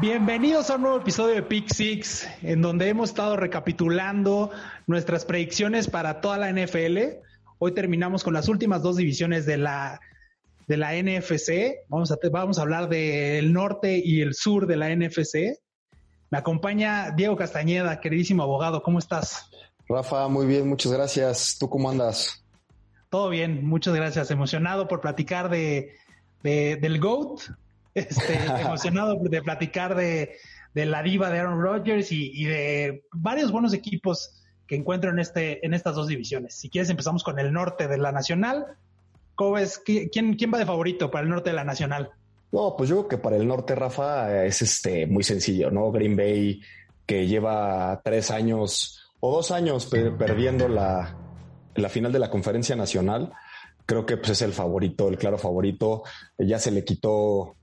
Bienvenidos a un nuevo episodio de Pick Six, en donde hemos estado recapitulando nuestras predicciones para toda la NFL. Hoy terminamos con las últimas dos divisiones de la, de la NFC. Vamos a, vamos a hablar del norte y el sur de la NFC. Me acompaña Diego Castañeda, queridísimo abogado. ¿Cómo estás? Rafa, muy bien, muchas gracias. ¿Tú cómo andas? Todo bien, muchas gracias. Emocionado por platicar de, de del GOAT. Este, emocionado de platicar de, de, la diva de Aaron Rodgers y, y, de varios buenos equipos que encuentro en, este, en estas dos divisiones. Si quieres, empezamos con el norte de la Nacional. ¿Cómo ves? ¿Quién, ¿Quién va de favorito para el norte de la Nacional? No, pues yo creo que para el norte, Rafa, es este muy sencillo, ¿no? Green Bay, que lleva tres años o dos años perdiendo la, la final de la conferencia nacional. Creo que pues, es el favorito, el claro favorito. Ya se le quitó,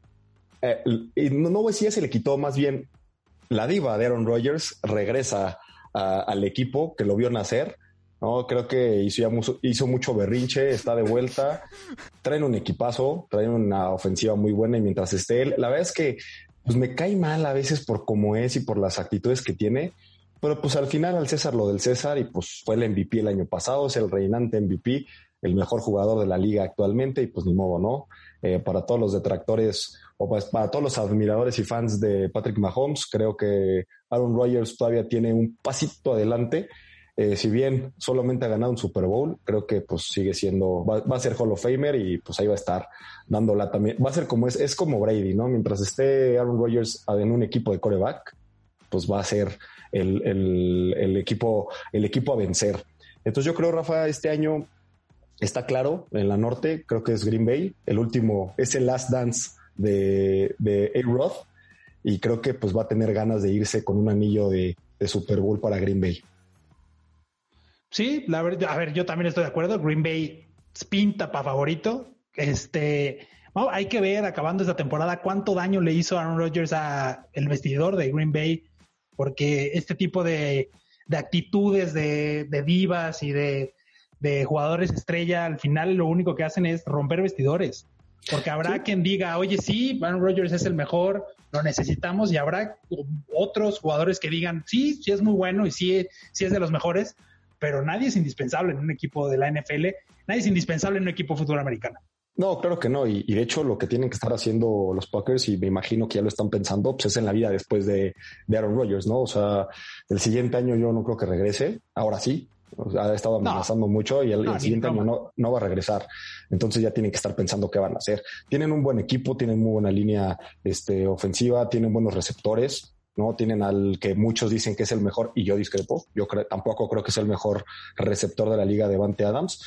eh, y no, no voy a se le quitó, más bien la diva de Aaron Rodgers regresa al equipo que lo vio nacer no, creo que hizo, mucho, hizo mucho berrinche, está de vuelta, traen un equipazo, traen una ofensiva muy buena y mientras esté él, la verdad es que pues me cae mal a veces por cómo es y por las actitudes que tiene, pero pues al final al César lo del César y pues fue el MVP el año pasado, es el reinante MVP, el mejor jugador de la liga actualmente y pues ni modo, ¿no? Eh, para todos los detractores o pues para todos los admiradores y fans de Patrick Mahomes, creo que Aaron Rodgers todavía tiene un pasito adelante eh, si bien solamente ha ganado un Super Bowl, creo que pues sigue siendo, va, a ser Hall of Famer y pues ahí va a estar dándola también. Va a ser como es, es como Brady, ¿no? Mientras esté Aaron Rodgers en un equipo de coreback, pues va a ser el, el, equipo, el equipo a vencer. Entonces yo creo, Rafa, este año está claro en la norte, creo que es Green Bay, el último, es el last dance de, de A-Roth y creo que pues va a tener ganas de irse con un anillo de Super Bowl para Green Bay. Sí, la verdad, a ver, yo también estoy de acuerdo. Green Bay pinta para favorito. Este, bueno, hay que ver acabando esta temporada cuánto daño le hizo Aaron Rodgers a el vestidor de Green Bay, porque este tipo de, de actitudes de, de, divas y de, de, jugadores estrella, al final lo único que hacen es romper vestidores. Porque habrá sí. quien diga, oye, sí, Aaron Rodgers es el mejor, lo necesitamos, y habrá otros jugadores que digan, sí, sí es muy bueno y sí, sí es de los mejores, pero nadie es indispensable en un equipo de la NFL, nadie es indispensable en un equipo de fútbol americano. No, claro que no. Y, y, de hecho, lo que tienen que estar haciendo los Packers, y me imagino que ya lo están pensando, pues es en la vida después de, de Aaron Rodgers, ¿no? O sea, el siguiente año yo no creo que regrese. Ahora sí. O sea, ha estado amenazando no. mucho y el, no, el siguiente año no, no va a regresar. Entonces ya tienen que estar pensando qué van a hacer. Tienen un buen equipo, tienen muy buena línea este, ofensiva, tienen buenos receptores. ¿No? Tienen al que muchos dicen que es el mejor y yo discrepo. Yo tampoco creo que es el mejor receptor de la liga de Vante Adams.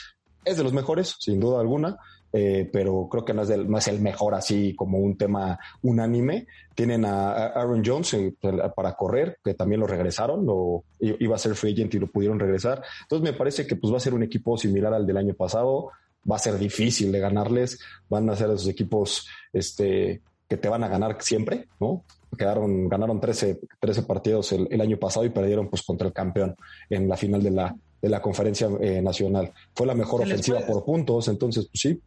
Es de los mejores, sin duda alguna, eh, pero creo que no es, del, no es, el mejor así como un tema unánime. Tienen a, Aaron Jones eh, para correr, que también lo regresaron, lo, iba a ser free agent y lo pudieron regresar. Entonces me parece que pues va a ser un equipo similar al del año pasado. Va a ser difícil de ganarles. Van a ser esos equipos este, que te van a ganar siempre, ¿no? Quedaron, ganaron 13, 13 partidos el, el, año pasado y perdieron pues contra el campeón en la final de la, de la conferencia eh, nacional. Fue la mejor ofensiva por puntos, entonces pues sí.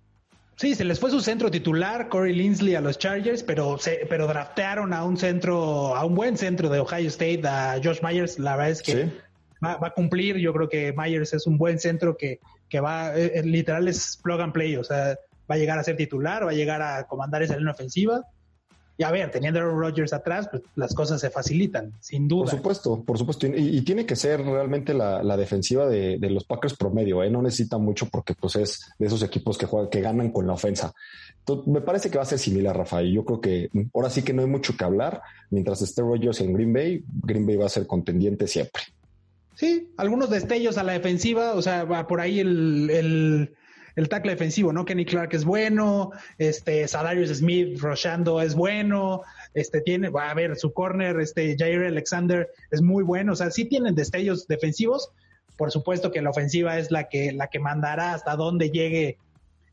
Sí, se les fue su centro titular, Corey Linsley a los Chargers, pero se, pero draftearon a un centro, a un buen centro de Ohio State, a Josh Myers. La verdad es que sí. va, va, a cumplir. Yo creo que Myers es un buen centro que, que va, eh, literal es plug and play, o sea, va a llegar a ser titular, va a llegar a comandar esa línea ofensiva. Y a ver, teniendo a Aaron Rodgers atrás, pues las cosas se facilitan, sin duda. Por supuesto, por supuesto. Y, y tiene que ser realmente la, la defensiva de, de, los Packers promedio, ¿eh? No necesita mucho porque pues es de esos equipos que juegan, que ganan con la ofensa. Entonces, me parece que va a ser similar, Rafa. Y yo creo que ahora sí que no hay mucho que hablar. Mientras esté Rodgers en Green Bay, Green Bay va a ser contendiente siempre. Sí, algunos destellos a la defensiva, o sea, va por ahí el, el el tackle defensivo, ¿no? Kenny Clark es bueno, este, Sadarius Smith, Roshando es bueno, este, tiene, va a ver, su corner, este, Jair Alexander es muy bueno, o sea, sí tienen destellos defensivos, por supuesto que la ofensiva es la que, la que mandará hasta dónde llegue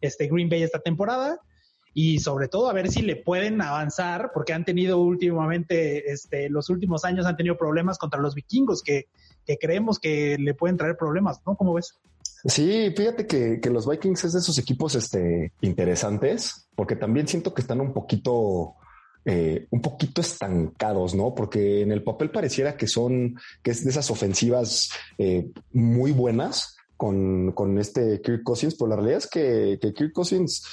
este Green Bay esta temporada, y sobre todo a ver si le pueden avanzar, porque han tenido últimamente, este, los últimos años han tenido problemas contra los vikingos que, que creemos que le pueden traer problemas, ¿no? ¿Cómo ves? Sí, fíjate que, que, los Vikings es de esos equipos este, interesantes, porque también siento que están un poquito, eh, un poquito estancados, ¿no? Porque en el papel pareciera que son, que es de esas ofensivas eh, muy buenas con, con, este Kirk Cousins, pero la realidad es que, que Kirk Cousins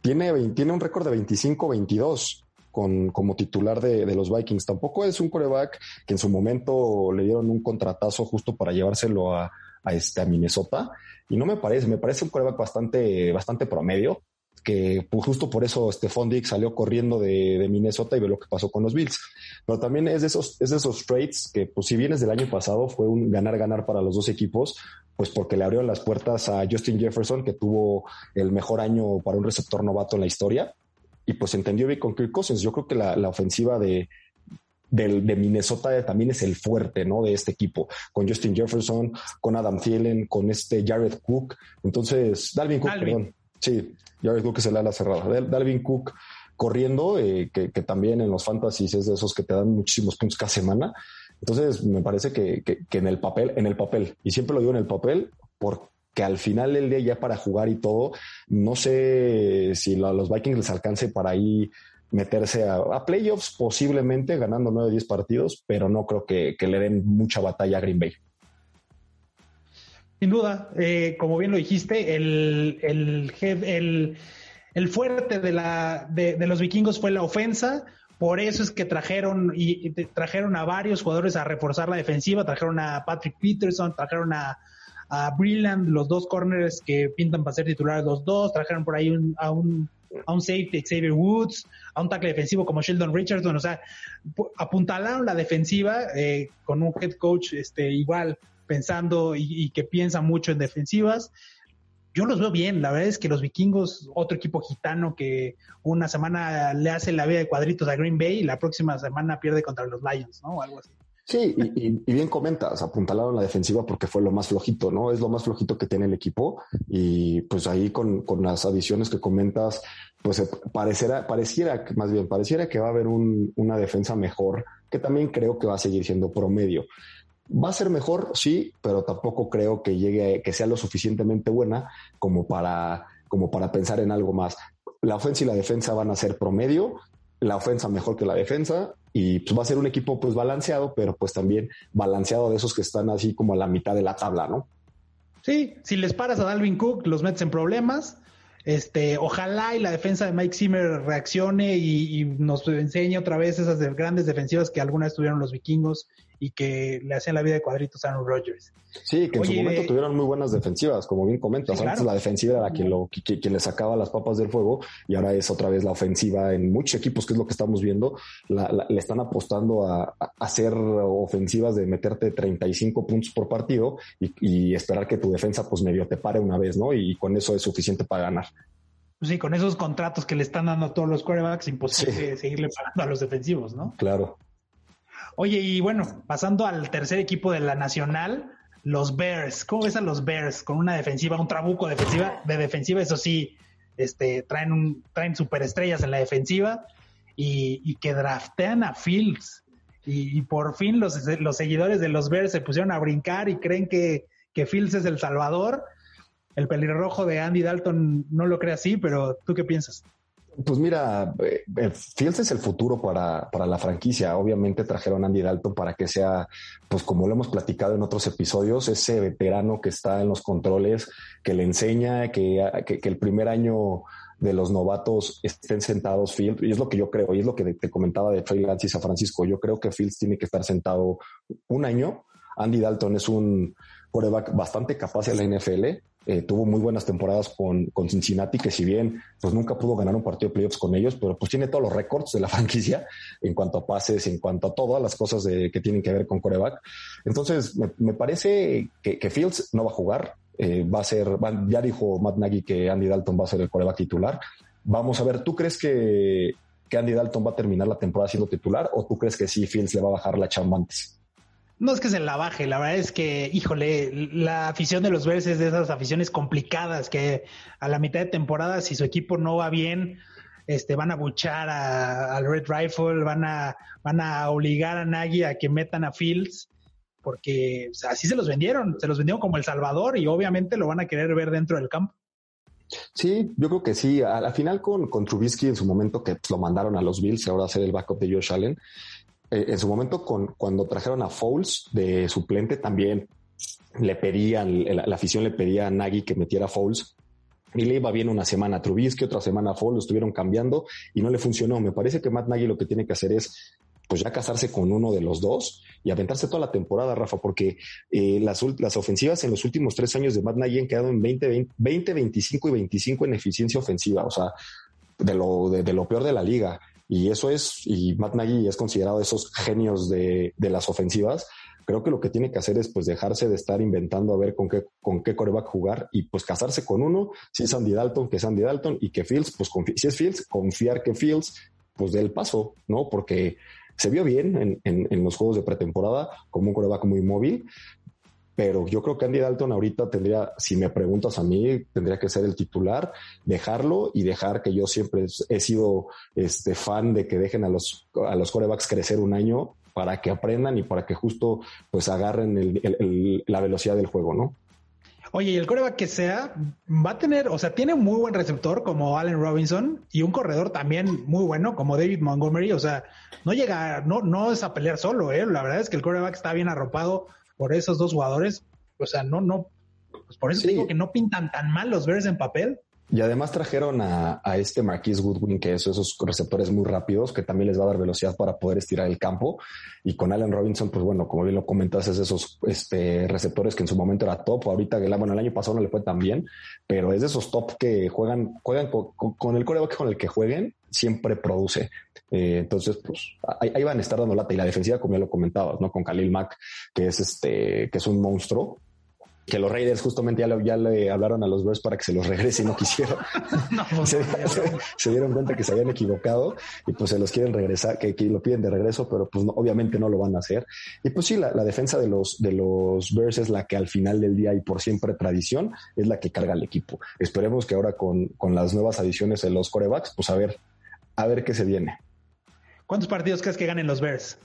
tiene, tiene un récord de 25-22 con, como titular de, de, los Vikings. Tampoco es un coreback que en su momento le dieron un contratazo justo para llevárselo a, a, este, a Minnesota. Y no me parece, me parece un coreback bastante, bastante promedio, que pues, justo por eso Stephon Diggs salió corriendo de, de, Minnesota y ve lo que pasó con los Bills. Pero también es de esos, es de esos trades que, pues si bien es del año pasado, fue un ganar-ganar para los dos equipos, pues porque le abrieron las puertas a Justin Jefferson, que tuvo el mejor año para un receptor novato en la historia, y pues entendió bien con Kirk Cousins. Yo creo que la, la ofensiva de, de, de, Minnesota también es el fuerte, ¿no? De este equipo, con Justin Jefferson, con Adam Thielen, con este Jared Cook. Entonces, Dalvin Cook, Dalvin. perdón. Sí, Jared Cook es el ala cerrada. Dalvin Cook corriendo, eh, que, que, también en los fantasies es de esos que te dan muchísimos puntos cada semana. Entonces, me parece que, que, que en el papel, en el papel, y siempre lo digo en el papel, porque al final del día ya para jugar y todo, no sé si a los Vikings les alcance para ahí meterse a, playoffs, posiblemente ganando 9 o 10 partidos, pero no creo que, le den mucha batalla a Green Bay. Sin duda, eh, como bien lo dijiste, el, el, el, fuerte de, la, de, los vikingos fue la ofensa. Por eso es que trajeron y, trajeron a varios jugadores a reforzar la defensiva. Trajeron a Patrick Peterson, trajeron a, a los dos corners que pintan para ser titulares los dos. Trajeron por ahí un, a un a un safety Xavier Woods, a un tackle defensivo como Sheldon Richardson, o sea, apuntalaron la defensiva eh, con un head coach este, igual pensando y, y, que piensa mucho en defensivas. Yo los veo bien, la verdad es que los vikingos, otro equipo gitano que una semana le hace la vida de cuadritos a Green Bay y la próxima semana pierde contra los Lions, ¿no? O algo así. Sí, y, bien comentas, apuntalaron la defensiva porque fue lo más flojito, ¿no? Es lo más flojito que tiene el equipo y pues ahí con, con las adiciones que comentas, pues parecerá, pareciera, más bien, pareciera que va a haber un, una defensa mejor, que también creo que va a seguir siendo promedio. Va a ser mejor, sí, pero tampoco creo que llegue, que sea lo suficientemente buena como para, como para pensar en algo más. La ofensa y la defensa van a ser promedio, la ofensa mejor que la defensa y pues va a ser un equipo pues balanceado, pero pues también balanceado de esos que están así como a la mitad de la tabla, ¿no? Sí, si les paras a Dalvin Cook, los metes en problemas. Este, ojalá y la defensa de Mike Zimmer reaccione y, nos enseñe otra vez esas de grandes defensivas que alguna vez tuvieron los vikingos y que le hacían la vida de cuadritos a Aaron Rodgers. Sí, que en Oye, su momento eh, tuvieron muy buenas defensivas, como bien comentas. Sí, Antes la defensiva era que, lo, que, le sacaba las papas del fuego y ahora es otra vez la ofensiva en muchos equipos, que es lo que estamos viendo. La, la, le están apostando a, a, hacer ofensivas de meterte 35 puntos por partido y, y, esperar que tu defensa pues medio te pare una vez, ¿no? Y con eso es suficiente para ganar. Sí, con esos contratos que le están dando a todos los quarterbacks, imposible sí. seguirle pagando a los defensivos, ¿no? Claro. Oye, y bueno, pasando al tercer equipo de la Nacional, los Bears. ¿Cómo ves a los Bears? Con una defensiva, un trabuco defensiva, de defensiva, eso sí, este, traen un, traen superestrellas en la defensiva y, y que draftean a Fields. Y, y, por fin los, los seguidores de los Bears se pusieron a brincar y creen que, que Fields es el salvador. El pelirrojo de Andy Dalton no lo cree así, pero ¿tú qué piensas? Pues mira, eh, Fields es el futuro para, para, la franquicia. Obviamente trajeron a Andy Dalton para que sea, pues como lo hemos platicado en otros episodios, ese veterano que está en los controles, que le enseña, que, que, el primer año de los novatos estén sentados Fields. Y es lo que yo creo, y es lo que te comentaba de Trey Lance y Francisco. Yo creo que Fields tiene que estar sentado un año. Andy Dalton es un coreback bastante capaz en la NFL eh, tuvo muy buenas temporadas con, Cincinnati, que si bien pues nunca pudo ganar un partido de playoffs con ellos, pero pues tiene todos los récords de la franquicia en cuanto a pases, en cuanto a todas las cosas de, que tienen que ver con coreback. Entonces, me, parece que, Fields no va a jugar, eh, va a ser, ya dijo Matt Nagy que Andy Dalton va a ser el coreback titular. Vamos a ver, ¿tú crees que, que Andy Dalton va a terminar la temporada siendo titular o tú crees que sí Fields le va a bajar la chamba antes? No es que se la baje, la verdad es que, híjole, la afición de los Bears es de esas aficiones complicadas que a la mitad de temporada, si su equipo no va bien, este, van a buchar al Red Rifle, van a, van a obligar a Nagy a que metan a Fields, porque así se los vendieron, se los vendieron como El Salvador y obviamente lo van a querer ver dentro del campo. Sí, yo creo que sí. Al, final con, con Trubisky en su momento que lo mandaron a los Bills, ahora a ser el backup de Josh Allen, eh, en su momento con, cuando trajeron a Foles de suplente también le pedían, la, afición le pedía a Nagy que metiera Foles y le iba bien una semana a Trubisky, otra semana a Foles, lo estuvieron cambiando y no le funcionó. Me parece que Matt Nagy lo que tiene que hacer es pues ya casarse con uno de los dos y aventarse toda la temporada, Rafa, porque eh, las, las, ofensivas en los últimos tres años de Matt Nagy han quedado en 20, 20, 25 y 25 en eficiencia ofensiva, o sea, de lo, de, lo peor de la liga. Y eso es, y Matt Nagy es considerado de esos genios de, de las ofensivas, creo que lo que tiene que hacer es pues dejarse de estar inventando a ver con qué, con qué coreback jugar y pues casarse con uno, si es Andy Dalton, que es Andy Dalton y que Fields, pues si es Fields, confiar que Fields pues dé el paso, ¿no? Porque se vio bien en, los juegos de pretemporada como un coreback muy móvil, pero yo creo que Andy Dalton ahorita tendría, si me preguntas a mí, tendría que ser el titular, dejarlo y dejar que yo siempre he sido este fan de que dejen a los, a los corebacks crecer un año para que aprendan y para que justo pues agarren la velocidad del juego, ¿no? Oye, y el coreback que sea va a tener, o sea, tiene muy buen receptor como Allen Robinson y un corredor también muy bueno como David Montgomery. O sea, no llega, no, no es a pelear solo, ¿eh? La verdad es que el coreback está bien arropado por esos dos jugadores. O sea, no, no, pues por eso digo que no pintan tan mal los Bears en papel. Y además trajeron a, este Marquise Goodwin, que es esos receptores muy rápidos, que también les va a dar velocidad para poder estirar el campo. Y con Allen Robinson, pues bueno, como bien lo comentas, es esos este, receptores que en su momento era top. Ahorita, bueno, el año pasado no le fue tan bien, pero es de esos top que juegan, juegan con, el coreback con el que jueguen, siempre produce. Eh, entonces, pues ahí, van a estar dando lata. Y la defensiva, como ya lo comentabas, ¿no? Con Khalil Mack, que es este, que es un monstruo que los Raiders justamente ya le, hablaron a los Bears para que se los regrese y no quisieron. Pues, se, dieron cuenta que se habían equivocado y pues se los quieren regresar, que, lo piden de regreso, pero pues obviamente no lo van a hacer. Y pues sí, la, defensa de los, de los Bears es la que al final del día y por siempre tradición es la que carga el equipo. Esperemos que ahora con, con las nuevas adiciones de los corebacks, pues a ver, a ver qué se viene. ¿Cuántos partidos crees que ganen los Bears?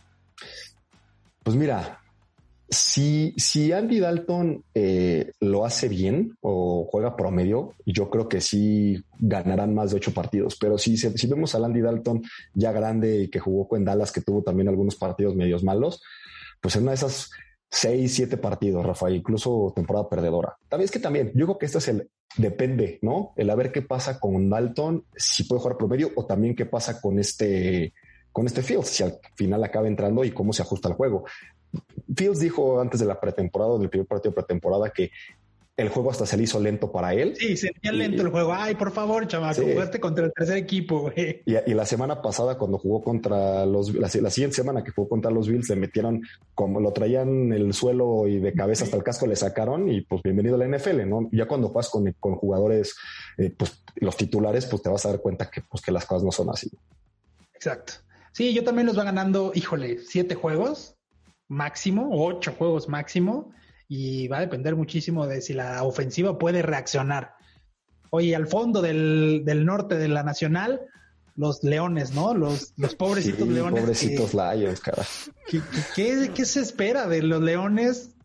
Pues mira, si, si Andy Dalton eh, lo hace bien o juega promedio, yo creo que sí ganarán más de ocho partidos. Pero si, si vemos al Andy Dalton ya grande y que jugó con Dallas, que tuvo también algunos partidos medios malos, pues en una de esas seis, siete partidos, Rafael, incluso temporada perdedora. También es que también, yo creo que este es el depende, ¿no? El a ver qué pasa con Dalton, si puede jugar promedio o también qué pasa con este con este Fields, si al final acaba entrando y cómo se ajusta el juego. Fields dijo antes de la pretemporada, del primer partido de pretemporada, que el juego hasta se le hizo lento para él. Sí, se sentía lento el juego. Ay, por favor, chamaco, jugaste contra el tercer equipo, güey. Y, la semana pasada, cuando jugó contra los, la, siguiente semana que jugó contra los Bills, le metieron como lo traían el suelo y de cabeza hasta el casco le sacaron y pues bienvenido a la NFL, ¿no? Ya cuando juegas con, con jugadores, eh, pues los titulares, pues te vas a dar cuenta que, pues, que las cosas no son así. Exacto. Sí, yo también los va ganando, híjole, siete juegos máximo, ocho juegos máximo, y va a depender muchísimo de si la ofensiva puede reaccionar. Oye, al fondo del, norte de la Nacional, los leones, ¿no? Los, los pobrecitos leones. Pobrecitos Lions, cara. ¿qué, se espera de los leones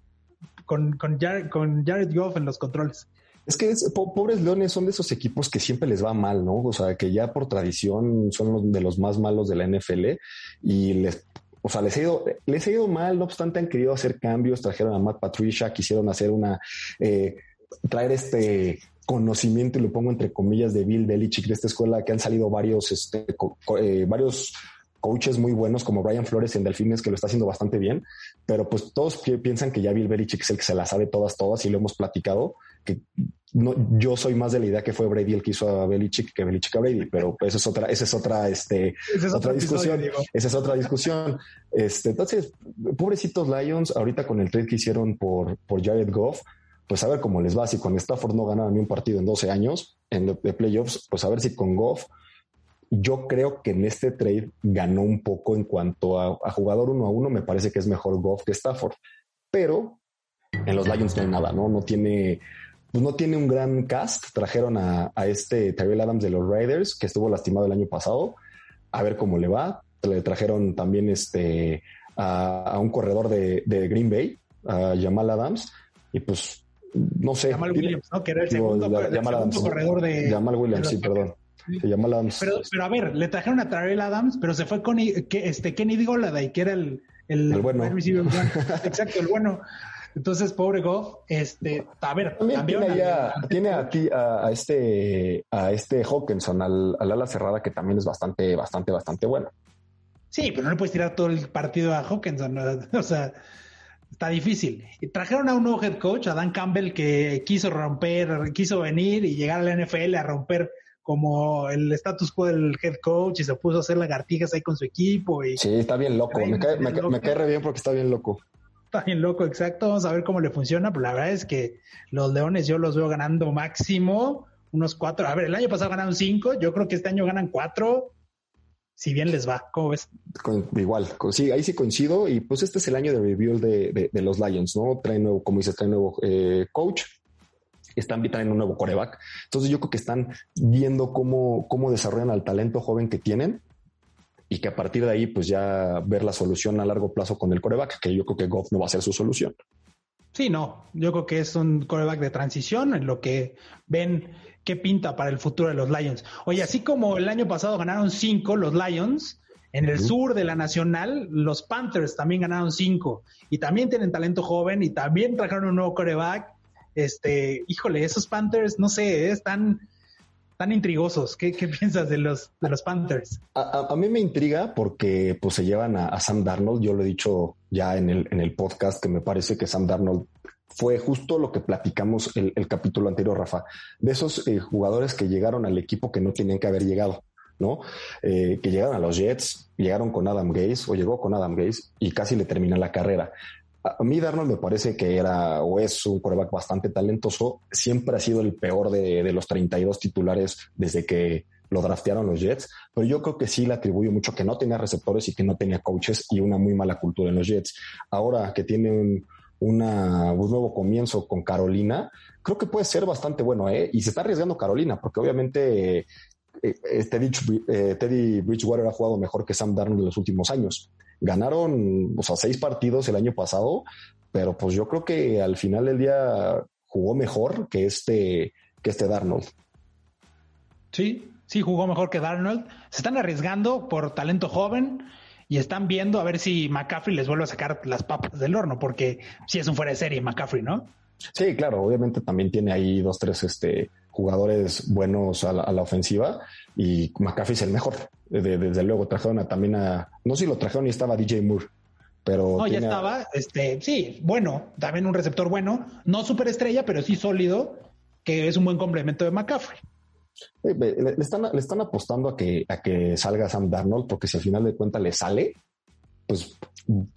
con, con, con Jared Goff en los controles? Es que pobres leones son de esos equipos que siempre les va mal, ¿no? O sea, que ya por tradición son de los más malos de la NFL y les o sea, les ha, ido, les ha ido mal, no obstante han querido hacer cambios, trajeron a Matt Patricia, quisieron hacer una, eh, traer este conocimiento, y lo pongo entre comillas, de Bill Belichick, de esta escuela, que han salido varios, este, eh, varios coaches muy buenos como Brian Flores en Delfines, que lo está haciendo bastante bien, pero pues todos piensan que ya Bill Belichick es el que se la sabe todas, todas, y lo hemos platicado, que no, yo soy más de la idea que fue Brady el que hizo a Belichick que Belichick a Brady, pero esa es otra, esa es otra, este, otra discusión. esa es otra discusión. Este, entonces, pobrecitos Lions, ahorita con el trade que hicieron por, por Jared Goff, pues a ver cómo les va. Si con Stafford no ganaron ni un partido en 12 años en de, playoffs, pues a ver si con Goff. Yo creo que en este trade ganó un poco en cuanto a, a jugador uno a uno. Me parece que es mejor Goff que Stafford, pero en los Lions no hay nada, ¿no? No tiene pues no tiene un gran cast. Trajeron a, este Tyrell Adams de los Raiders, que estuvo lastimado el año pasado, a ver cómo le va. Le trajeron también este, a, un corredor de, Green Bay, a Jamal Adams, y pues no sé. Jamal Williams, ¿no? Que era el segundo, corredor de. Jamal Williams, sí, perdón. Jamal Adams. Pero, pero, a ver, le trajeron a Tyrell Adams, pero se fue con este, Kenny Goladay, que era el, el, el bueno. Exacto, el bueno. Entonces, pobre Goff, este, a ver, también tiene, a, ti, a, este, a este Hawkinson, al, ala cerrada, que también es bastante, bastante, bastante bueno. Sí, pero no le puedes tirar todo el partido a Hawkinson, o sea, está difícil. Y trajeron a un nuevo head coach, a Dan Campbell, que quiso romper, quiso venir y llegar a la NFL a romper como el status quo del head coach y se puso a hacer lagartijas ahí con su equipo. Y, sí, está bien loco. Me cae, me cae re bien porque está bien loco. Está bien loco, exacto. Vamos a ver cómo le funciona. Pero la verdad es que los Leones yo los veo ganando máximo unos cuatro. A ver, el año pasado ganaron cinco. Yo creo que este año ganan cuatro. Si bien les va, ¿cómo ves? igual, sí, ahí sí coincido. Y pues este es el año de review de, los Lions, ¿no? Trae nuevo, como dices, trae nuevo eh, coach. Están en un nuevo coreback. Entonces yo creo que están viendo cómo, cómo desarrollan al talento joven que tienen y que a partir de ahí, pues ya ver la solución a largo plazo con el coreback, que yo creo que Goff no va a ser su solución. Sí, no, yo creo que es un coreback de transición en lo que ven qué pinta para el futuro de los Lions. Oye, así como el año pasado ganaron cinco los Lions, en el sur de la Nacional, los Panthers también ganaron cinco y también tienen talento joven y también trajeron un nuevo coreback. Este, híjole, esos Panthers, no sé, están tan intrigosos. ¿Qué, piensas de los, de los Panthers? A, mí me intriga porque pues, se llevan a, Sam Darnold. Yo lo he dicho ya en el, en el podcast que me parece que Sam Darnold fue justo lo que platicamos el, el capítulo anterior, Rafa, de esos eh, jugadores que llegaron al equipo que no tenían que haber llegado. ¿no? Eh, que llegaron a los Jets, llegaron con Adam Gaze o llegó con Adam Gaze y casi le termina la carrera. A mí Darnold me parece que era o es un coreback bastante talentoso. Siempre ha sido el peor de, de los 32 titulares desde que lo draftearon los Jets, pero yo creo que sí le atribuyo mucho que no tenía receptores y que no tenía coaches y una muy mala cultura en los Jets. Ahora que tiene un, una, un nuevo comienzo con Carolina, creo que puede ser bastante bueno, ¿eh? Y se está arriesgando Carolina, porque obviamente Teddy, eh, Teddy Bridgewater ha jugado mejor que Sam Darnold en los últimos años. Ganaron, o sea, seis partidos el año pasado, pero pues yo creo que al final del día jugó mejor que este, que este Darnold. Sí, sí, jugó mejor que Darnold. Se están arriesgando por talento joven y están viendo a ver si McCaffrey les vuelve a sacar las papas del horno, porque si es un fuera de serie McCaffrey, ¿no? Sí, claro, obviamente también tiene ahí dos, tres este, jugadores buenos a la, ofensiva y McAfee es el mejor. desde luego trajeron también a, no sé si lo trajeron y estaba DJ Moore, pero... No, ya estaba, este, sí, bueno, también un receptor bueno, no superestrella, pero sí sólido, que es un buen complemento de McCaffrey. Le, están, le están apostando a que, a que salga Sam Darnold, porque si al final de cuentas le sale, pues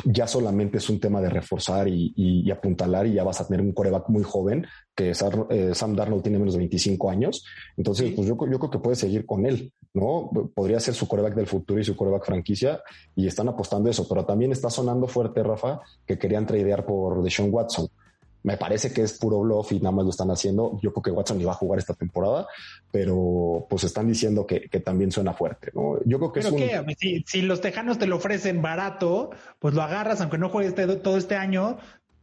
ya solamente es un tema de reforzar y, apuntalar y ya vas a tener un coreback muy joven, que eh, Sam Darnold tiene menos de 25 años. Entonces, pues yo, yo creo que puede seguir con él, ¿no? Podría ser su coreback del futuro y su coreback franquicia y están apostando eso, pero también está sonando fuerte, Rafa, que querían tradear por Deshaun Watson. Me parece que es puro bluff y nada más lo están haciendo. Yo creo que Watson iba a jugar esta temporada, pero pues están diciendo que, también suena fuerte. ¿no? Yo creo que es un... si, si, los tejanos te lo ofrecen barato, pues lo agarras, aunque no juegues este, todo este año,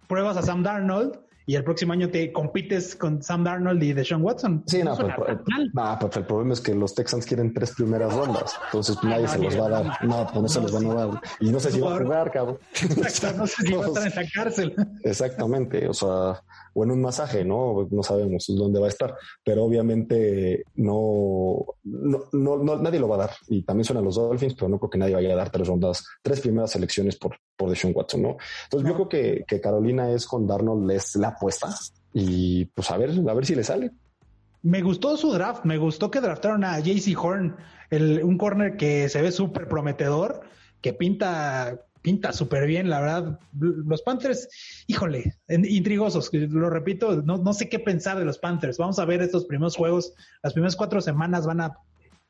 pruebas a Sam Darnold y el próximo año te compites con Sam Darnold y Deshaun Watson. Sí, no, pero, el problema es que los Texans quieren tres primeras rondas, entonces nadie se los va a dar. No, pues no se los van a dar. Y no sé si va a jugar, cabrón. no sé si va a estar en la cárcel. Exactamente, o sea, o en un masaje, ¿no? No sabemos dónde va a estar, pero obviamente no, no, no, nadie lo va a dar. Y también suenan los Dolphins, pero no creo que nadie vaya a dar tres rondas, tres primeras selecciones por, por Deshaun Watson, ¿no? Entonces yo creo que, que Carolina es con Darnold es la apuesta y pues a ver, a ver si le sale. Me gustó su draft, me gustó que draftaron a JC Horn, el, un corner que se ve súper prometedor, que pinta pinta súper bien, la verdad. Los Panthers, híjole, intrigosos, lo repito, no, no sé qué pensar de los Panthers. Vamos a ver estos primeros juegos, las primeras cuatro semanas van a,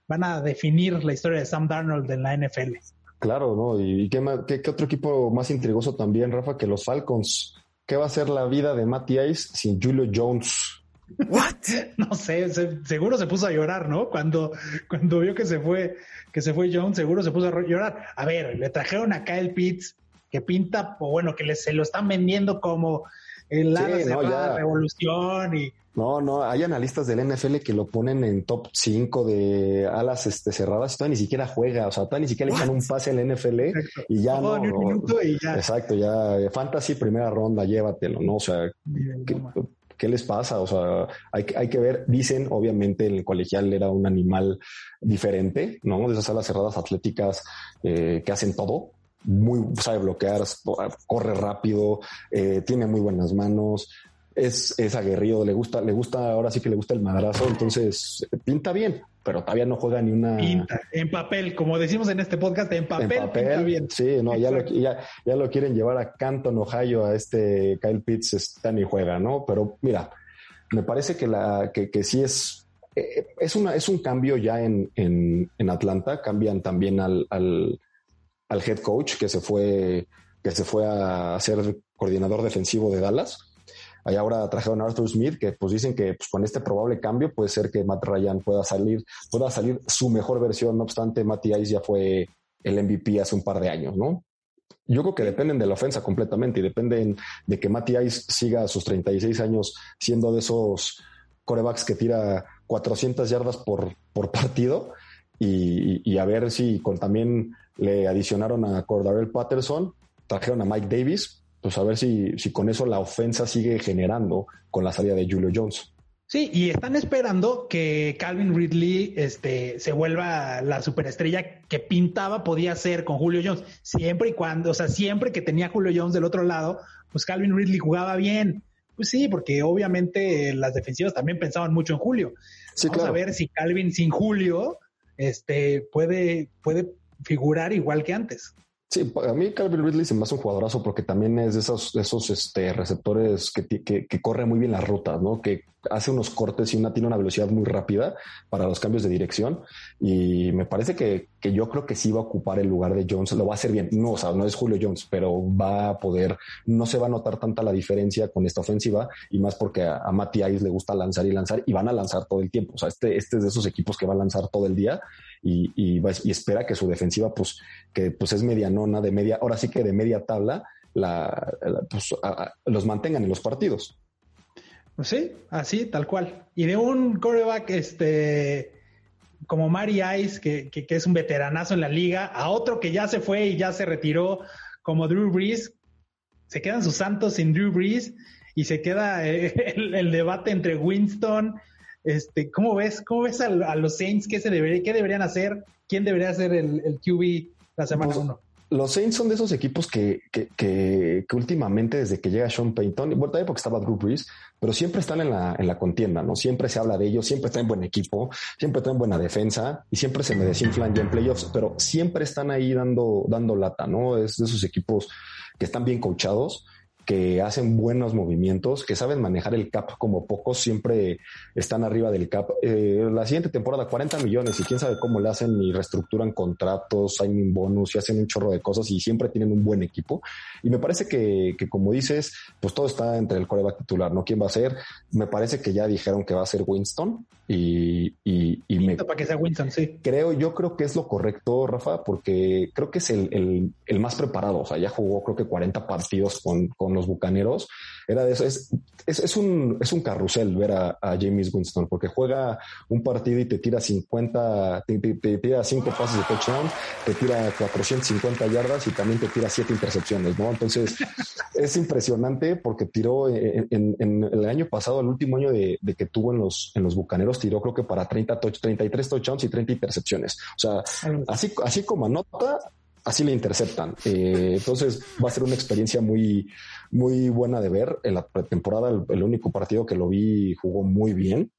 van a definir la historia de Sam Darnold en la NFL. Claro, ¿no? ¿Y qué, qué, otro equipo más intrigoso también, Rafa, que los Falcons? ¿Qué va a ser la vida de Matty Ice sin Julio Jones? ¿What? No sé, seguro se puso a llorar, ¿no? Cuando, cuando vio que se fue, que se fue Jones, seguro se puso a llorar. A ver, le trajeron a Kyle Pitts que pinta, o bueno, que se lo están vendiendo como el ala revolución y no, no, hay analistas del NFL que lo ponen en top 5 de alas este, cerradas y todavía ni siquiera juega, o sea, todavía ni siquiera le echan un pase al NFL y ya no. Exacto, ya fantasy primera ronda, llévatelo, ¿no? O sea, ¿qué, les pasa? O sea, hay, hay que ver, dicen, obviamente el colegial era un animal diferente, ¿no? De esas alas cerradas atléticas eh, que hacen todo, muy sabe bloquear, corre rápido, eh, tiene muy buenas manos, es, es aguerrido, le gusta, le gusta, ahora sí que le gusta el madrazo, entonces pinta bien, pero todavía no juega ni una. Pinta, en papel, como decimos en este podcast, en papel, en papel pinta bien. Sí, no, ya lo, ya, ya lo, quieren llevar a Canton, Ohio, a este Kyle Pitts, está ni juega, ¿no? Pero mira, me parece que la, que, que sí es, eh, es una, es un cambio ya en, en, en Atlanta, cambian también al, al, al head coach que se fue, que se fue a ser coordinador defensivo de Dallas Ahí ahora trajeron a Arthur Smith, que pues dicen que pues, con este probable cambio puede ser que Matt Ryan pueda salir, pueda salir su mejor versión. No obstante, Matty Ice ya fue el MVP hace un par de años, ¿no? Yo creo que dependen de la ofensa completamente y dependen de que Matty Ice siga a sus 36 años siendo de esos corebacks que tira 400 yardas por, por partido y, a ver si también le adicionaron a Cordarel Patterson, trajeron a Mike Davis, pues a ver si, si con eso la ofensa sigue generando con la salida de Julio Jones. Sí, y están esperando que Calvin Ridley este, se vuelva la superestrella que pintaba podía ser con Julio Jones. Siempre y cuando, o sea, siempre que tenía Julio Jones del otro lado, pues Calvin Ridley jugaba bien. Pues sí, porque obviamente las defensivas también pensaban mucho en Julio. Sí, Vamos a ver si Calvin sin Julio este, puede, puede figurar igual que antes. Sí, a mí Calvin Ridley se me hace un jugadorazo porque también es de esos, esos este, receptores que, que, que corre muy bien las rutas, ¿no? Que hace unos cortes y una, tiene una velocidad muy rápida para los cambios de dirección. Y me parece que, que, yo creo que sí va a ocupar el lugar de Jones. Lo va a hacer bien. No, o sea, no es Julio Jones, pero va a poder, no se va a notar tanta la diferencia con esta ofensiva y más porque a, a Matty Ice le gusta lanzar y lanzar y van a lanzar todo el tiempo. O sea, este, este es de esos equipos que va a lanzar todo el día y, y, espera que su defensiva, pues, que pues es medianona, de media, ahora sí que de media tabla, la, pues, los mantengan en los partidos. Pues sí, así, tal cual. Y de un coreback, este, como Mari Ice, que, que, es un veteranazo en la liga, a otro que ya se fue y ya se retiró, como Drew Brees, se quedan sus santos sin Drew Brees y se queda el, debate entre Winston. Este, ¿cómo ves? ¿Cómo ves a, los Saints? ¿Qué se debería, qué deberían hacer? ¿Quién debería ser el, el QB la semana 1? Pues, los Saints son de esos equipos que, que, que, últimamente, desde que llega Sean Payton, bueno, también porque estaba Drew Brees, pero siempre están en la, en la contienda, ¿no? Siempre se habla de ellos, siempre están en buen equipo, siempre están en buena defensa y siempre se me desinflan ya en playoffs, pero siempre están ahí dando, dando lata, ¿no? Es de esos equipos que están bien coachados que hacen buenos movimientos, que saben manejar el cap como pocos, siempre están arriba del cap. Eh, la siguiente temporada, 40 millones y quién sabe cómo le hacen y reestructuran contratos, signing bonus y hacen un chorro de cosas y siempre tienen un buen equipo. Y me parece que, que como dices, pues todo está entre el coreback titular, ¿no? ¿Quién va a ser? Me parece que ya dijeron que va a ser Winston y, y, y me... Para que sea Winston, sí. Creo, yo creo que es lo correcto, Rafa, porque creo que es el, el, el más preparado. O sea, ya jugó creo que 40 partidos con, con los bucaneros, era de eso. Es, es, un, es un carrusel ver a, James Winston, porque juega un partido y te tira 50, te, tira 5 pases de touchdown, te tira 450 yardas y también te tira 7 intercepciones, ¿no? Entonces, es impresionante porque tiró en, el año pasado, el último año de, que tuvo en los, en los bucaneros, tiró creo que para 30 touch, 33 touchdowns y 30 intercepciones. O sea, así, así como anota, así le interceptan. Eh, entonces va a ser una experiencia muy, muy buena de ver. En la pretemporada, el, único partido que lo vi jugó muy bien.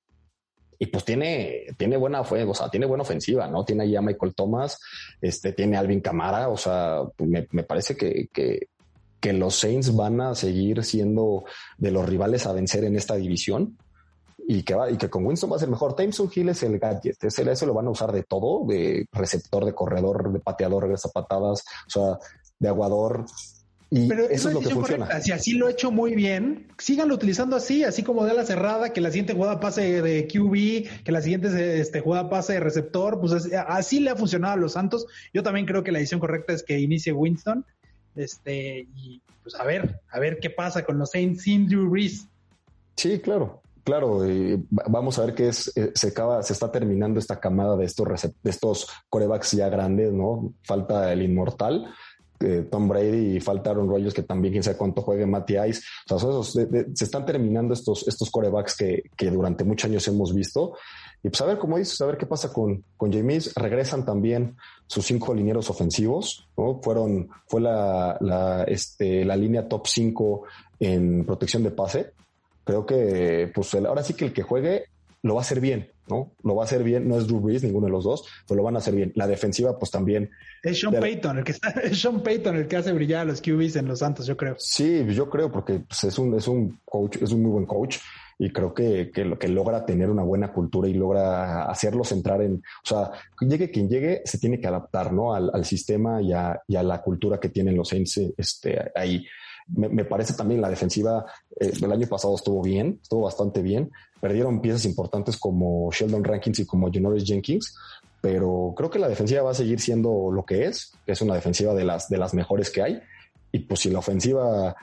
Y pues tiene, tiene buena o sea, tiene buena ofensiva, ¿no? Tiene ahí a Michael Thomas, este, tiene Alvin Camara, o sea, me, me parece que, que los Saints van a seguir siendo de los rivales a vencer en esta división y que, va, y que con Winston va a ser mejor. Tyson Hill es el gadget, ese, eso lo van a usar de todo, de receptor, de corredor, de pateador, regresa patadas, o sea, de aguador. Y Pero eso es lo que funciona. Si así lo he hecho muy bien, síganlo utilizando así, así como de la cerrada, que la siguiente jugada pase de QB, que la siguiente este, jugada pase de receptor, pues así le ha funcionado a los Santos. Yo también creo que la decisión correcta es que inicie Winston. Este, y pues a ver, a ver qué pasa con los Saints sin Drew Reese. Sí, claro. Claro, vamos a ver qué es, eh, se acaba, se está terminando esta camada de estos, de estos corebacks ya grandes, ¿no? Falta el inmortal, eh, Tom Brady y falta Aaron que también quién sabe cuánto juegue Matty Ice. O sea, se están terminando estos, estos corebacks que, que, durante muchos años hemos visto. Y pues a ver, como dices, a ver qué pasa con, con James. Regresan también sus cinco linieros ofensivos, ¿no? Fueron, fue la, la, este, la línea top 5 en protección de pase creo que pues ahora sí que el que juegue lo va a hacer bien, ¿no? Lo va a hacer bien, no es Drew Brees, ninguno de los dos, pero lo van a hacer bien. La defensiva, pues también. Es Sean Payton, el que está, es Sean Payton el que hace brillar a los QBs en los Santos, yo creo. Sí, yo creo, porque pues, es un, es un coach, es un muy buen coach y creo que, que, que logra tener una buena cultura y logra hacerlos entrar en, o sea, llegue quien llegue, se tiene que adaptar, ¿no? Al, al sistema y a, y a, la cultura que tienen los Saints este, ahí. Me, parece también la defensiva eh, del año pasado estuvo bien, estuvo bastante bien. Perdieron piezas importantes como Sheldon Rankins y como Janoris Jenkins, pero creo que la defensiva va a seguir siendo lo que es, es una defensiva de las, de las mejores que hay. Y pues si la ofensiva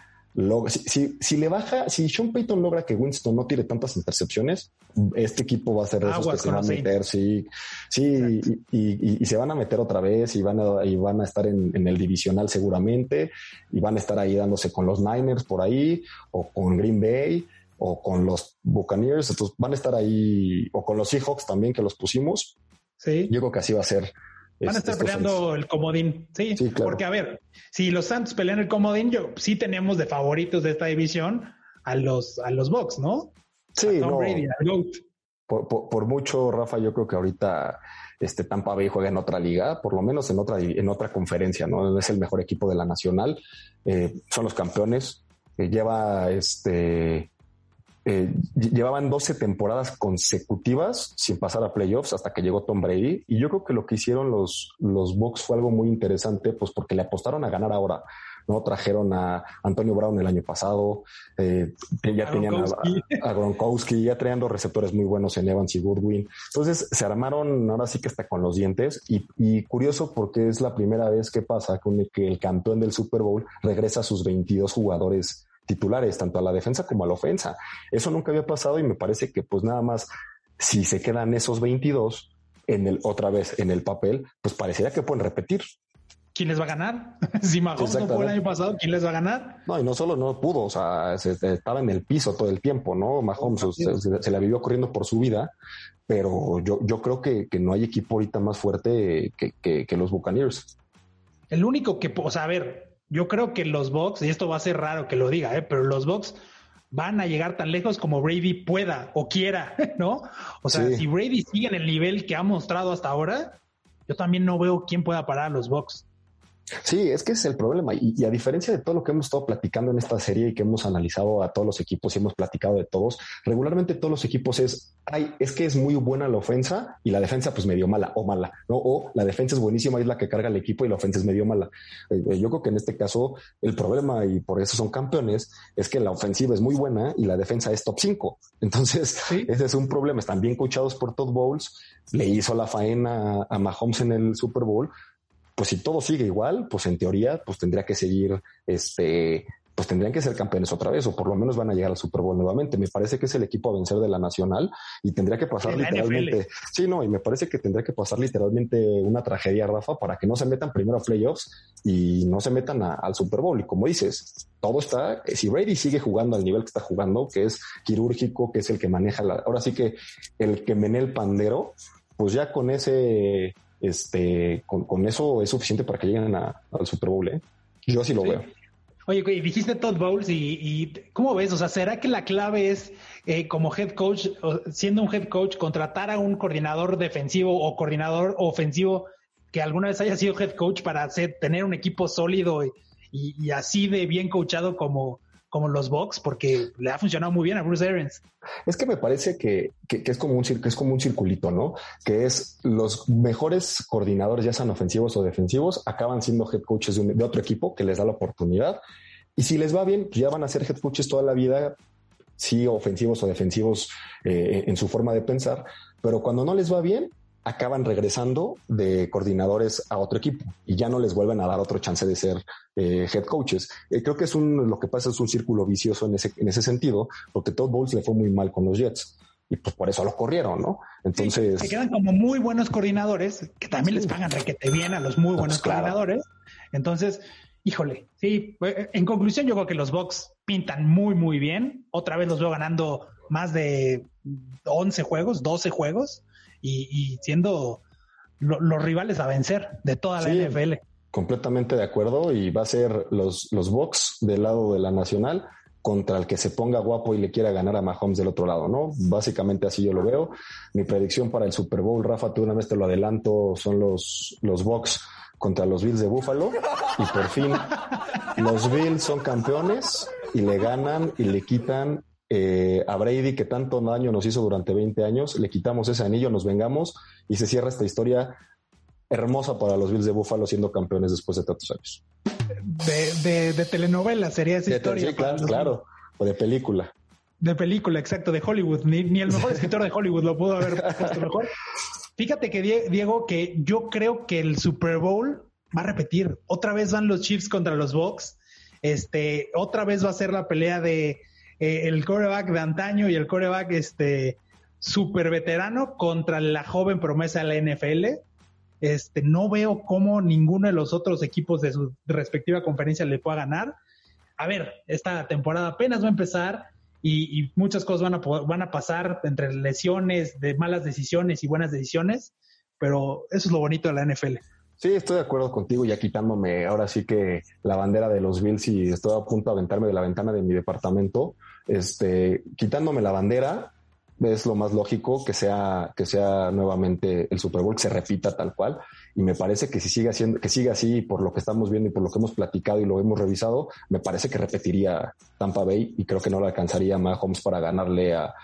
si, si, le baja, si Sean Payton logra que Winston no tire tantas intercepciones, este equipo va a ser de esos que se van a meter, sí, sí, y, se van a meter otra vez y van a, y van a estar en, en, el divisional seguramente y van a estar ahí dándose con los Niners por ahí o con Green Bay o con los Buccaneers, entonces van a estar ahí o con los Seahawks también que los pusimos. Sí. Yo creo que así va a ser Van a estar peleando el comodín, sí, porque a ver, si los Santos pelean el comodín, yo sí tenemos de favoritos de esta división a los a los Bucks, ¿no? Sí, no. por, mucho, Rafa, yo creo que ahorita este Tampa Bay juega en otra liga, por lo menos en otra en otra conferencia, ¿no? Es el mejor equipo de la nacional, eh, son los campeones, eh, lleva este eh, llevaban 12 temporadas consecutivas sin pasar a playoffs hasta que llegó Tom Brady. Y yo creo que lo que hicieron los, los Bucks fue algo muy interesante, pues porque le apostaron a ganar ahora. ¿no? Trajeron a Antonio Brown el año pasado, eh, ya tenían a, Gronkowski, ya traían dos receptores muy buenos en Evans y Goodwin. Entonces se armaron ahora sí que está con los dientes y, y curioso porque es la primera vez que pasa con que el campeón del Super Bowl regresa a sus 22 jugadores titulares, tanto a la defensa como a la ofensa. Eso nunca había pasado y me parece que pues nada más si se quedan esos 22 en el otra vez en el papel, pues parecería que pueden repetir. ¿Quién les va a ganar? si Mahomes no fue el año pasado, ¿quién les va a ganar? No, y no solo no pudo, o sea, estaba en el piso todo el tiempo, ¿no? Mahomes se, la vivió corriendo por su vida, pero yo, yo creo que, no hay equipo ahorita más fuerte que, que, que los Buccaneers. El único que, o sea, a ver, yo creo que los Bucks, y esto va a ser raro que lo diga, ¿eh? pero los Bucks van a llegar tan lejos como Brady pueda o quiera, ¿no? O sea, si Brady sigue en el nivel que ha mostrado hasta ahora, yo también no veo quién pueda parar a los Bucks. Sí, es que ese es el problema. Y, a diferencia de todo lo que hemos estado platicando en esta serie y que hemos analizado a todos los equipos y hemos platicado de todos, regularmente todos los equipos es, ay, es que es muy buena la ofensa y la defensa pues medio mala o mala, ¿no? O la defensa es buenísima y es la que carga el equipo y la ofensa es medio mala. Eh, eh, yo creo que en este caso el problema, y por eso son campeones, es que la ofensiva es muy buena y la defensa es top 5. Entonces, ese es un problema. Están bien coachados por Todd Bowles, le hizo la faena a Mahomes en el Super Bowl, pues si todo sigue igual, pues en teoría, pues tendría que seguir, este, pues tendrían que ser campeones otra vez, o por lo menos van a llegar al Super Bowl nuevamente. Me parece que es el equipo a vencer de la Nacional y tendría que pasar literalmente, sí, no, y me parece que tendría que pasar literalmente una tragedia, Rafa, para que no se metan primero a playoffs y no se metan al Super Bowl. Y como dices, todo está, si Brady sigue jugando al nivel que está jugando, que es quirúrgico, que es el que maneja la, ahora sí que el que menea el pandero, pues ya con ese este, con, eso es suficiente para que lleguen al Super Bowl. ¿eh? Yo así lo veo. Oye, dijiste Todd Bowles y, ¿cómo ves? O sea, ¿será que la clave es eh, como head coach, siendo un head coach, contratar a un coordinador defensivo o coordinador ofensivo que alguna vez haya sido head coach para hacer, tener un equipo sólido y, así de bien coachado como, como los Bucks porque le ha funcionado muy bien a Bruce Arians. Es que me parece que, es como un es como un circulito, ¿no? Que es los mejores coordinadores, ya sean ofensivos o defensivos, acaban siendo head coaches de, otro equipo que les da la oportunidad. Y si les va bien, pues ya van a ser head coaches toda la vida, sí, ofensivos o defensivos eh, en su forma de pensar. Pero cuando no les va bien, acaban regresando de coordinadores a otro equipo y ya no les vuelven a dar otro chance de ser eh, head coaches. Eh, creo que es un, lo que pasa es un círculo vicioso en ese, en ese sentido, porque Todd Bowles le fue muy mal con los Jets y pues por eso lo corrieron, ¿no? Entonces. se quedan como muy buenos coordinadores que también les pagan requete bien a los muy pues buenos coordinadores. Entonces, híjole, sí, eh, en conclusión, yo creo que los Bucks pintan muy, muy bien. Otra vez los veo ganando más de 11 juegos, 12 juegos y, siendo los rivales a vencer de toda la NFL. Completamente de acuerdo y va a ser los, los Bucks del lado de la nacional contra el que se ponga guapo y le quiera ganar a Mahomes del otro lado, ¿no? Básicamente así yo lo veo. Mi predicción para el Super Bowl, Rafa, tú una vez te lo adelanto, son los, los Bucks contra los Bills de Buffalo y por fin los Bills son campeones y le ganan y le quitan eh, a Brady, que tanto daño nos hizo durante 20 años, le quitamos ese anillo, nos vengamos y se cierra esta historia hermosa para los Bills de Buffalo siendo campeones después de tantos años. De, telenovela sería esa historia. Sí, claro, claro, o de película. De película, exacto, de Hollywood. Ni, ni el mejor escritor de Hollywood lo pudo haber puesto mejor. Fíjate que Diego, que yo creo que el Super Bowl va a repetir. Otra vez van los Chiefs contra los Bucks. Este, otra vez va a ser la pelea de eh, el coreback de antaño y el coreback este super veterano contra la joven promesa de la NFL. Este, no veo cómo ninguno de los otros equipos de su respectiva conferencia le pueda ganar. A ver, esta temporada apenas va a empezar y, muchas cosas van a, van a pasar entre lesiones, de malas decisiones y buenas decisiones, pero eso es lo bonito de la NFL. Sí, estoy de acuerdo contigo, ya quitándome ahora sí que la bandera de los Bills y estoy a punto de aventarme de la ventana de mi departamento, este, quitándome la bandera, es lo más lógico que sea, que sea nuevamente el Super Bowl, que se repita tal cual. Y me parece que si sigue haciendo, que siga así por lo que estamos viendo y por lo que hemos platicado y lo hemos revisado, me parece que repetiría Tampa Bay y creo que no le alcanzaría Mahomes para ganarle a,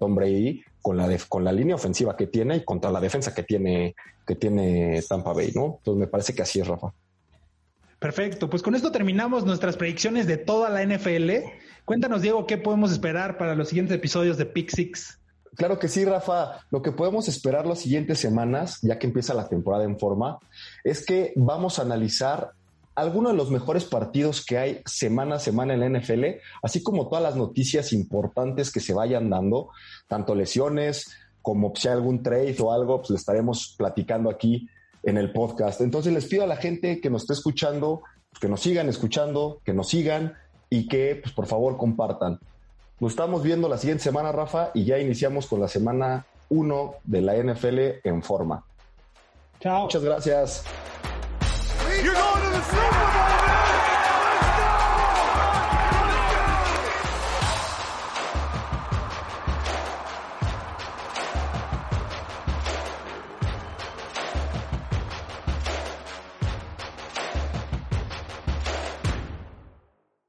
Tom Brady con la, con la línea ofensiva que tiene y contra la defensa que tiene, que tiene Tampa Bay, ¿no? Entonces me parece que así es, Rafa. Perfecto, pues con esto terminamos nuestras predicciones de toda la NFL. Cuéntanos, Diego, qué podemos esperar para los siguientes episodios de Pick Six. Claro que sí, Rafa. Lo que podemos esperar las siguientes semanas, ya que empieza la temporada en forma, es que vamos a analizar algunos de los mejores partidos que hay semana a semana en la NFL, así como todas las noticias importantes que se vayan dando, tanto lesiones como si hay algún trade o algo, pues le estaremos platicando aquí en el podcast. Entonces les pido a la gente que nos esté escuchando, que nos sigan escuchando, que nos sigan y que pues por favor compartan. Nos estamos viendo la siguiente semana, Rafa, y ya iniciamos con la semana 1 de la NFL en forma. Chao. Muchas gracias.